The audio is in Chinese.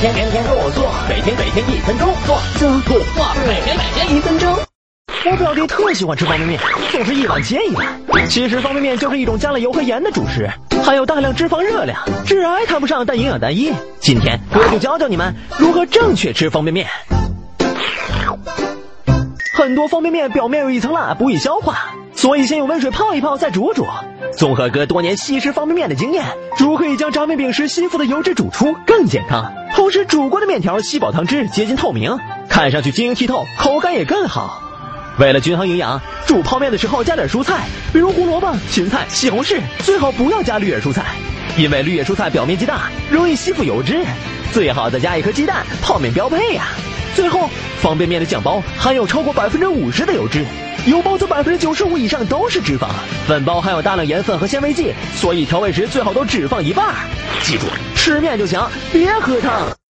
天天天天做做，每天每天一分钟做做做做，每天每天一分钟。我表弟特喜欢吃方便面，总是一碗接一碗。其实方便面就是一种加了油和盐的主食，含有大量脂肪热量，致癌谈不上，但营养单一。今天我就教教你们如何正确吃方便面。很多方便面表面有一层蜡，不易消化，所以先用温水泡一泡，再煮煮。综合哥多年吸食方便面的经验，煮可以将炸面饼时吸附的油脂煮出，更健康。同时，煮过的面条吸饱汤汁，接近透明，看上去晶莹剔透，口感也更好。为了均衡营养，煮泡面的时候加点蔬菜，比如胡萝卜、芹菜、西红柿，最好不要加绿叶蔬菜，因为绿叶蔬菜表面积大，容易吸附油脂。最好再加一颗鸡蛋，泡面标配呀。最后，方便面的酱包含有超过百分之五十的油脂，油包子百分之九十五以上都是脂肪。粉包含有大量盐分和纤维剂，所以调味时最好都只放一半。记住，吃面就行，别喝汤。